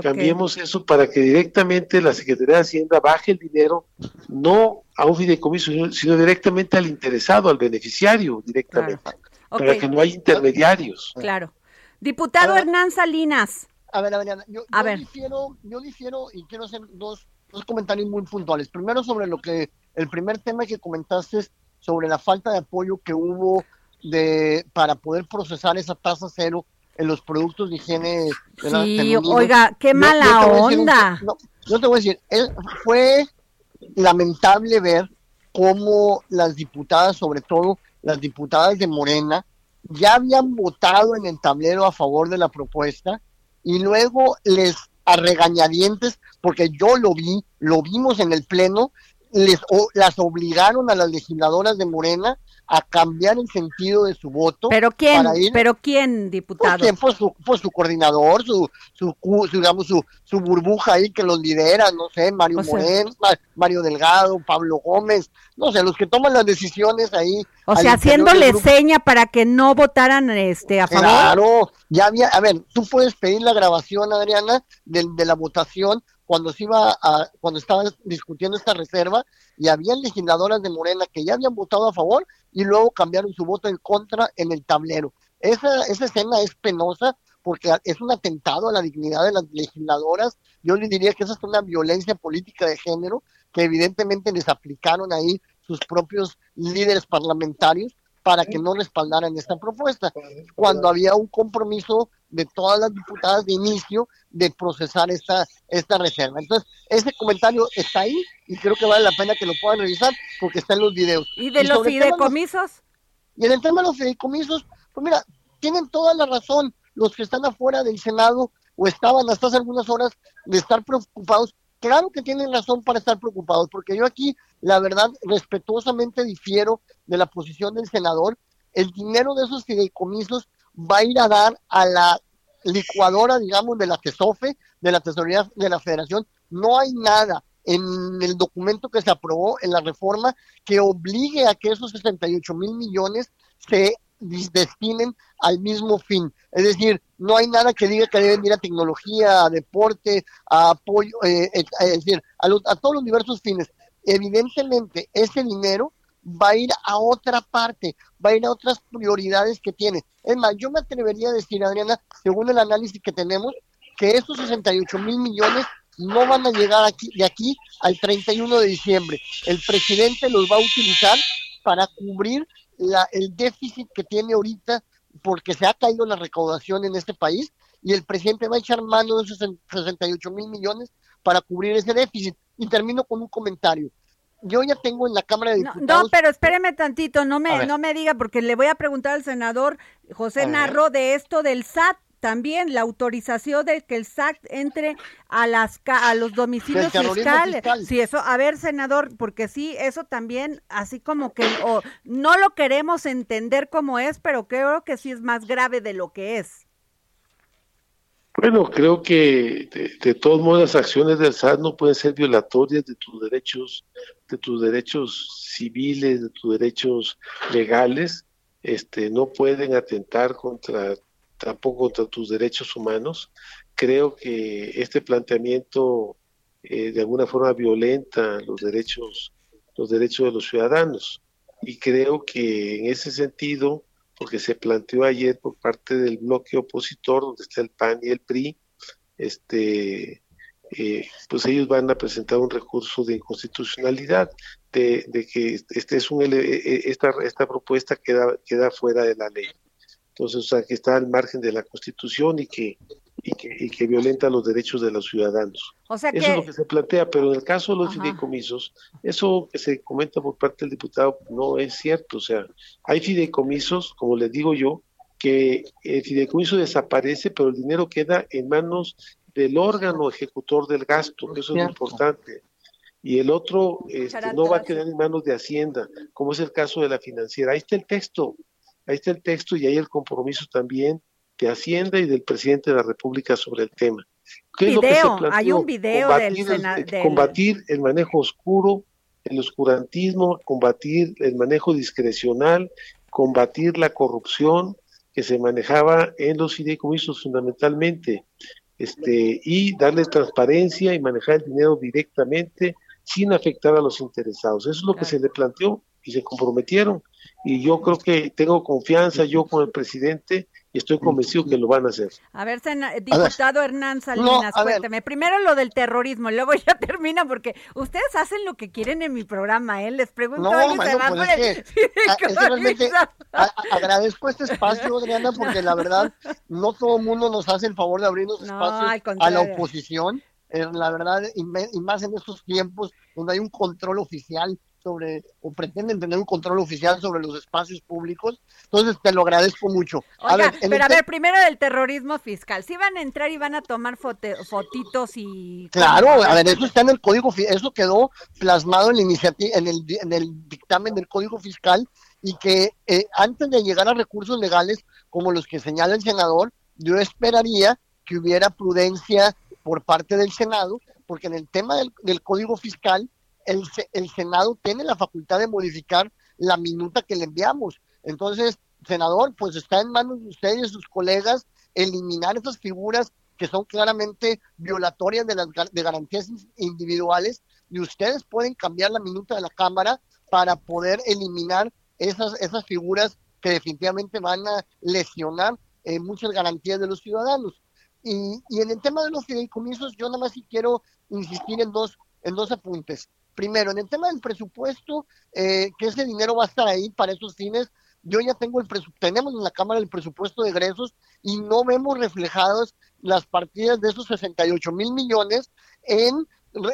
Speaker 9: Cambiemos eso para que directamente la Secretaría de Hacienda baje el dinero, no a un fideicomiso, sino, sino directamente al interesado, al beneficiario, directamente, para que no haya intermediarios.
Speaker 2: Claro. Diputado Hernán Salinas.
Speaker 8: A ver, Adriana, yo,
Speaker 2: A
Speaker 8: yo
Speaker 2: ver.
Speaker 8: difiero, yo difiero y quiero hacer dos, dos comentarios muy puntuales. Primero sobre lo que, el primer tema que comentaste es sobre la falta de apoyo que hubo de para poder procesar esa tasa cero en los productos de higiene. ¿verdad?
Speaker 2: Sí, oiga, qué
Speaker 8: Yo- yo
Speaker 2: mala
Speaker 8: un-
Speaker 2: onda.
Speaker 8: no, yo te voy a decir, es- fue lamentable ver cómo las diputadas, sobre todo las diputadas de Morena, ya habían votado en el tablero a favor de la propuesta y luego les a regañadientes, porque yo lo vi, lo vimos en el pleno, les o, las obligaron a las legisladoras de Morena a cambiar el sentido de su voto.
Speaker 2: ¿Pero quién?
Speaker 8: para ir-
Speaker 2: ¿Pero quién,
Speaker 8: pues,
Speaker 2: diputado?
Speaker 8: Pues su, pues su coordinador, su, su, cu- su, digamos, su, su burbuja ahí que los lidera, no sé, Mario
Speaker 2: O sea-
Speaker 8: Moreno, Ma- Mario Delgado, Pablo Gómez, no sé, los que toman las decisiones ahí.
Speaker 2: O sea, haciéndole seña para que no votaran este a favor.
Speaker 8: Claro, ya había, a ver, tú puedes pedir la grabación, Adriana, de, de la votación cuando se iba a, cuando estaban discutiendo esta reserva y había legisladoras de Morena que ya habían votado a favor y luego cambiaron su voto en contra en el tablero. Esa, esa escena es penosa porque es un atentado a la dignidad de las legisladoras. Yo le diría que esa es una violencia política de género que evidentemente les aplicaron ahí sus propios líderes parlamentarios para que no respaldaran esta propuesta, cuando había un compromiso de todas las diputadas de inicio de procesar esta, esta reserva. Entonces, ese comentario está ahí y creo que vale la pena que lo puedan revisar porque está en los videos.
Speaker 2: ¿Y de
Speaker 8: de los-
Speaker 2: fideicomisos?
Speaker 8: y en el tema de los fideicomisos, pues mira, tienen toda la razón los que están afuera del Senado o estaban hasta hace algunas horas de estar preocupados. Claro que tienen razón para estar preocupados, porque yo aquí, la verdad, respetuosamente difiero de la posición del senador. El dinero de esos fideicomisos va a ir a dar a la licuadora, digamos, de la TESOFE, de la Tesorería de la Federación. No hay nada en el documento que se aprobó en la reforma que obligue a que esos 68 mil millones se destinen al mismo fin. Es decir, no hay nada que diga que deben ir a tecnología, a deporte, a apoyo, eh, es decir, a, los- a todos los diversos fines. Evidentemente, ese dinero va a ir a otra parte, va a ir a otras prioridades que tiene. Es más, yo me atrevería a decir, Adriana, según el análisis que tenemos, que esos 68 mil millones no van a llegar aquí, de aquí al 31 de diciembre. El presidente los va a utilizar para cubrir la- el déficit que tiene ahorita porque se ha caído la recaudación en este país y el presidente va a echar mano de esos 68 mil millones para cubrir ese déficit. Y termino con un comentario. Yo ya tengo en la Cámara de
Speaker 2: No,
Speaker 8: Diputados...
Speaker 2: no, pero espéreme tantito, no me, no me diga, porque le voy a preguntar al senador José. Narro de esto del SAT también, la autorización de que el SAT entre a las ca- a los domicilios fiscales.
Speaker 8: fiscal.
Speaker 2: Sí, eso, a ver, senador, porque sí, eso también, así como que o, no lo queremos entender como es, pero creo que sí es más grave de lo que es.
Speaker 9: Bueno, creo que de, de todos modos las acciones del SAT no pueden ser violatorias de tus derechos, de tus derechos civiles, de tus derechos legales, este, no pueden atentar contra, tampoco contra tus derechos humanos. Creo que este planteamiento eh, de alguna forma violenta los derechos, los derechos de los ciudadanos. Y creo que en ese sentido, porque se planteó ayer por parte del bloque opositor, donde está el PAN y el PRI, este, eh, pues ellos van a presentar un recurso de inconstitucionalidad, de, de que este es un, eh, eh, esta, esta propuesta queda, queda fuera de la ley. Entonces, o sea, que está al margen de la Constitución y que, y que, y que violenta los derechos de los ciudadanos.
Speaker 2: O sea
Speaker 9: Eso es lo
Speaker 2: que
Speaker 9: se plantea, pero en el caso de los
Speaker 2: Ajá.
Speaker 9: fideicomisos, eso que se comenta por parte del diputado no es cierto. O sea, hay fideicomisos, como les digo yo, que el fideicomiso desaparece, pero el dinero queda en manos del órgano ejecutor del gasto, que eso es lo importante. Y el otro este, no va a quedar en manos de Hacienda, como es el caso de la financiera. Ahí está el texto, ahí está el texto y ahí el compromiso también de Hacienda y del presidente de la República sobre el tema. ¿Qué es lo que se
Speaker 2: hay un video del
Speaker 9: Combatir el-
Speaker 2: del-
Speaker 9: combatir el manejo oscuro, el oscurantismo, combatir el manejo discrecional, combatir la corrupción que se manejaba en los fideicomisos fundamentalmente, este, y darle transparencia y manejar el dinero directamente sin afectar a los interesados. Eso es lo que se le planteó y se comprometieron. Y yo creo que tengo confianza yo con el presidente y estoy convencido que lo van a hacer.
Speaker 2: A ver, sena- diputado Hernán Salinas,
Speaker 8: a ver.
Speaker 2: cuénteme. Primero lo del terrorismo, luego ya termina, porque ustedes hacen lo que quieren en mi programa, ¿eh? Les pregunto
Speaker 8: No, Manu,
Speaker 2: van
Speaker 8: pues
Speaker 2: por
Speaker 8: es que, a- es que realmente a- a- agradezco este espacio, Adriana, porque la verdad no todo el mundo nos hace el favor de abrirnos
Speaker 2: No,
Speaker 8: espacios a la oposición. Eh, la verdad, y, me- y más en estos tiempos donde hay un control oficial sobre, o pretenden tener un control oficial sobre los espacios públicos. Entonces, te lo agradezco mucho.
Speaker 2: Oiga,
Speaker 8: ver,
Speaker 2: pero a ver, primero del terrorismo fiscal. Si van a entrar y van a tomar fote- fotitos y...
Speaker 8: Claro, a ver, eso está en el código, eso quedó plasmado en la iniciativa, en el, en el dictamen del código fiscal y que eh, antes de llegar a recursos legales como los que señala el senador, yo esperaría que hubiera prudencia por parte del Senado, porque en el tema del, del código fiscal, el, el Senado tiene la facultad de modificar la minuta que le enviamos. Entonces, senador, pues está en manos de ustedes sus colegas eliminar esas figuras que son claramente violatorias de las de garantías in- individuales y ustedes pueden cambiar la minuta de la Cámara para poder eliminar esas, esas figuras que definitivamente van a lesionar eh, muchas garantías de los ciudadanos. Y, y en el tema de los fideicomisos, yo nada más quiero insistir en dos, en dos apuntes. Primero, en el tema del presupuesto, eh, que ese dinero va a estar ahí para esos fines, yo ya tengo el presupuesto, tenemos en la Cámara el presupuesto de egresos y no vemos reflejadas las partidas de esos 68 mil millones en,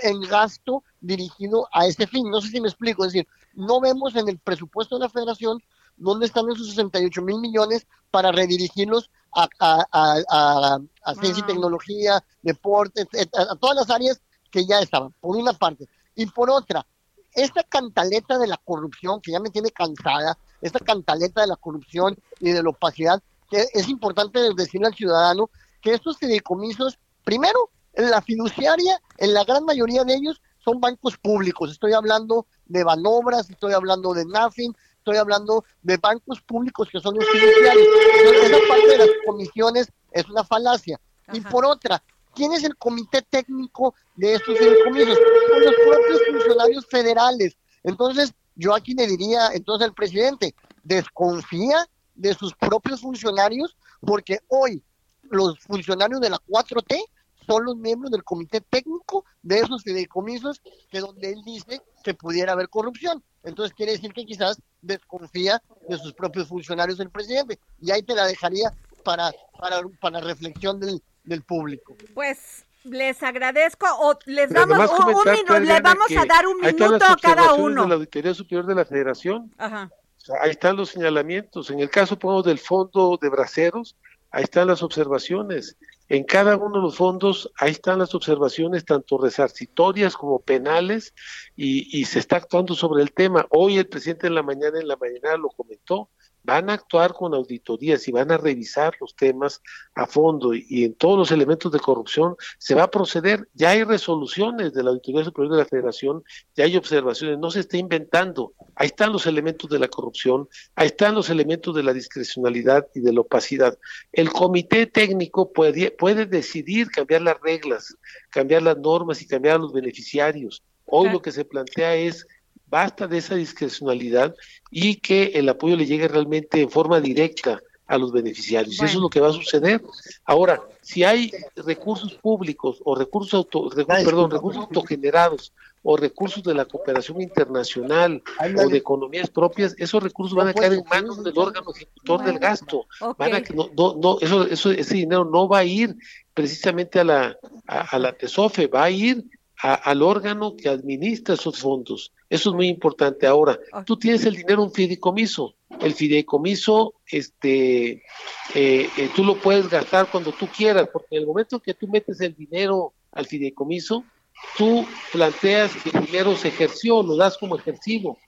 Speaker 8: en gasto dirigido a ese fin. No sé si me explico, es decir, no vemos en el presupuesto de la federación dónde están esos 68 mil millones para redirigirlos a, a, a, a- a ciencia y tecnología, deportes, a todas las áreas que ya estaban, por una parte. Y por otra, esta cantaleta de la corrupción que ya me tiene cansada, esta cantaleta de la corrupción y de la opacidad, que es importante decirle al ciudadano que estos fideicomisos, primero, en la fiduciaria, en la gran mayoría de ellos, son bancos públicos. Estoy hablando de Banobras, estoy hablando de NAFIN, estoy hablando de bancos públicos que son los fiduciarios. Entonces, esa parte de las comisiones es una falacia. Y por otra, ¿quién es el comité técnico de estos fideicomisos? Son los propios funcionarios federales. Entonces, yo aquí le diría entonces al presidente, desconfía de sus propios funcionarios, porque hoy los funcionarios de la 4T son los miembros del comité técnico de esos fideicomisos que donde él dice que pudiera haber corrupción. Entonces quiere decir que quizás desconfía de sus propios funcionarios del presidente. Y ahí te la dejaría para, para, para reflexión del, del público.
Speaker 2: Pues les agradezco o les
Speaker 9: Pero
Speaker 2: damos un, minuto, le
Speaker 9: Adriana,
Speaker 2: vamos a dar un minuto a cada uno.
Speaker 9: de la Auditoría Superior de la Federación.
Speaker 2: Ajá.
Speaker 9: O sea, ahí están los señalamientos. En el caso, pongamos, del fondo de braceros, ahí están las observaciones. En cada uno de los fondos, ahí están las observaciones, tanto resarcitorias como penales, y, y se está actuando sobre el tema. Hoy el presidente en la mañana, en la mañana lo comentó, van a actuar con auditorías y van a revisar los temas a fondo y, y en todos los elementos de corrupción se va a proceder. Ya hay resoluciones de la Auditoría Superior de la Federación, ya hay observaciones, no se está inventando. Ahí están los elementos de la corrupción, ahí están los elementos de la discrecionalidad y de la opacidad. El comité técnico puede, puede decidir cambiar las reglas, cambiar las normas y cambiar a los beneficiarios. Hoy lo que se plantea es basta de esa discrecionalidad y que el apoyo le llegue realmente en forma directa a los beneficiarios. Y eso es lo que va a suceder. Ahora, si hay recursos públicos o recursos auto, recu- perdón, recursos autogenerados o recursos de la cooperación internacional o de economías propias, esos recursos van a caer en manos del órgano ejecutor del gasto. Van a, no, no, no, eso, eso, ese dinero no va a ir precisamente a la, a, a la TESOFE, va a ir a- al órgano que administra esos fondos. Eso es muy importante. Ahora, tú tienes el dinero en un fideicomiso. El fideicomiso, este, eh, eh, tú lo puedes gastar cuando tú quieras, porque en el momento que tú metes el dinero al fideicomiso, tú planteas que el dinero se ejerció, lo das como ejercivo.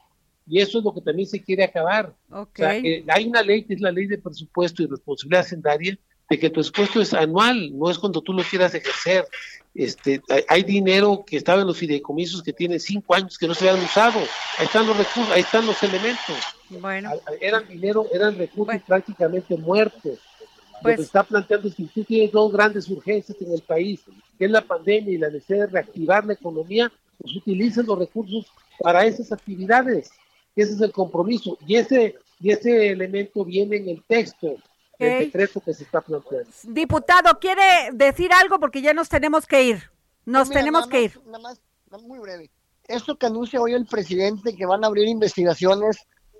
Speaker 9: Y eso es lo que también se quiere acabar.
Speaker 2: Ok.
Speaker 9: O sea, eh, hay una ley que es la ley de presupuesto y responsabilidad hacendaria, de que el presupuesto es anual, no es cuando tú lo quieras ejercer. Este, hay, dinero que estaba en los fideicomisos que tiene cinco años que no se habían usado. Ahí están los recursos, ahí están los elementos.
Speaker 2: Bueno,
Speaker 9: Eran dinero, eran recursos prácticamente muertos.
Speaker 2: Pues-
Speaker 9: lo que está planteando es que tú tienes dos grandes urgencias en el país, que es la pandemia y la necesidad de reactivar la economía, pues utilicen los recursos para esas actividades. Ese es el compromiso. Y ese, y ese elemento viene en el texto del
Speaker 2: Ok.
Speaker 9: decreto que se está planteando.
Speaker 2: diputado, ¿quiere decir algo? Porque ya nos tenemos que ir. Nos
Speaker 8: Mira,
Speaker 2: tenemos
Speaker 8: nada
Speaker 2: que
Speaker 8: más-
Speaker 2: ir.
Speaker 8: Nada más, nada muy breve. Esto que anuncia hoy el presidente que van a abrir investigaciones,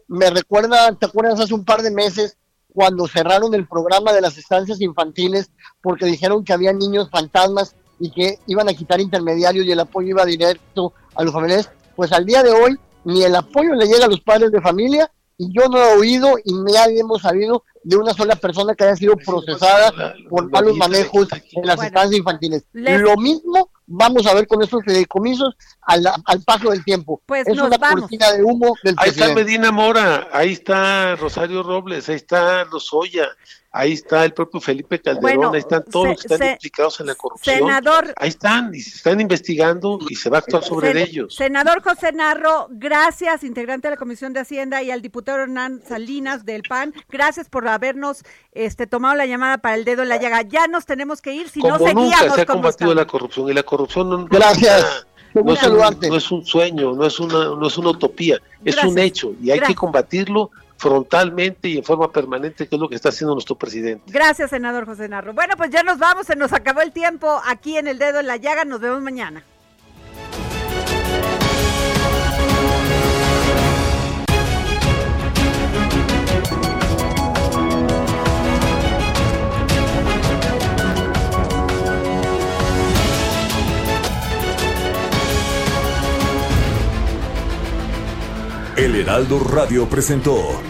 Speaker 8: me recuerda, ¿te acuerdas hace un par de meses cuando cerraron el programa de las estancias infantiles porque dijeron que había niños fantasmas y que iban a quitar intermediarios y el apoyo iba directo a los familiares? Pues al día de hoy ni el apoyo le llega a los padres de familia y yo no he oído y nadie hemos sabido de una sola persona que haya sido procesada por malos manejos en las
Speaker 2: Bueno,
Speaker 8: estancias infantiles.
Speaker 2: les-
Speaker 8: Lo mismo vamos a ver con estos fideicomisos al, al paso del tiempo.
Speaker 2: Pues
Speaker 8: es una
Speaker 2: vamos.
Speaker 8: cortina de humo del
Speaker 9: Ahí está. Medina Mora, ahí está Rosario Robles, ahí está Lozoya, ahí está el propio Felipe Calderón,
Speaker 2: Bueno,
Speaker 9: ahí están todos
Speaker 2: se-
Speaker 9: los que están
Speaker 2: se-
Speaker 9: implicados en la corrupción.
Speaker 2: Senador-
Speaker 9: Ahí están, y se están investigando y se va a actuar sobre
Speaker 2: Sen-
Speaker 9: ellos.
Speaker 2: Senador José Narro, gracias, integrante de la Comisión de Hacienda, y al diputado Hernán Salinas del PAN, gracias por habernos este, tomado la llamada para el dedo en la llaga. Ya nos tenemos que ir, si
Speaker 9: Como
Speaker 2: no seguíamos
Speaker 9: nunca se ha combatido la corrupción y la corrupción no,
Speaker 8: Gracias.
Speaker 9: no, es un,
Speaker 8: saludarte.
Speaker 9: no es un sueño, no es una, no es una utopía, es
Speaker 2: Gracias.
Speaker 9: un hecho y hay
Speaker 2: Gracias.
Speaker 9: que combatirlo frontalmente y en forma permanente, que es lo que está haciendo nuestro presidente.
Speaker 2: Gracias, senador José Narro. Bueno, pues ya nos vamos, se nos acabó el tiempo aquí en el dedo en la llaga. Nos vemos mañana.
Speaker 6: El Heraldo Radio presentó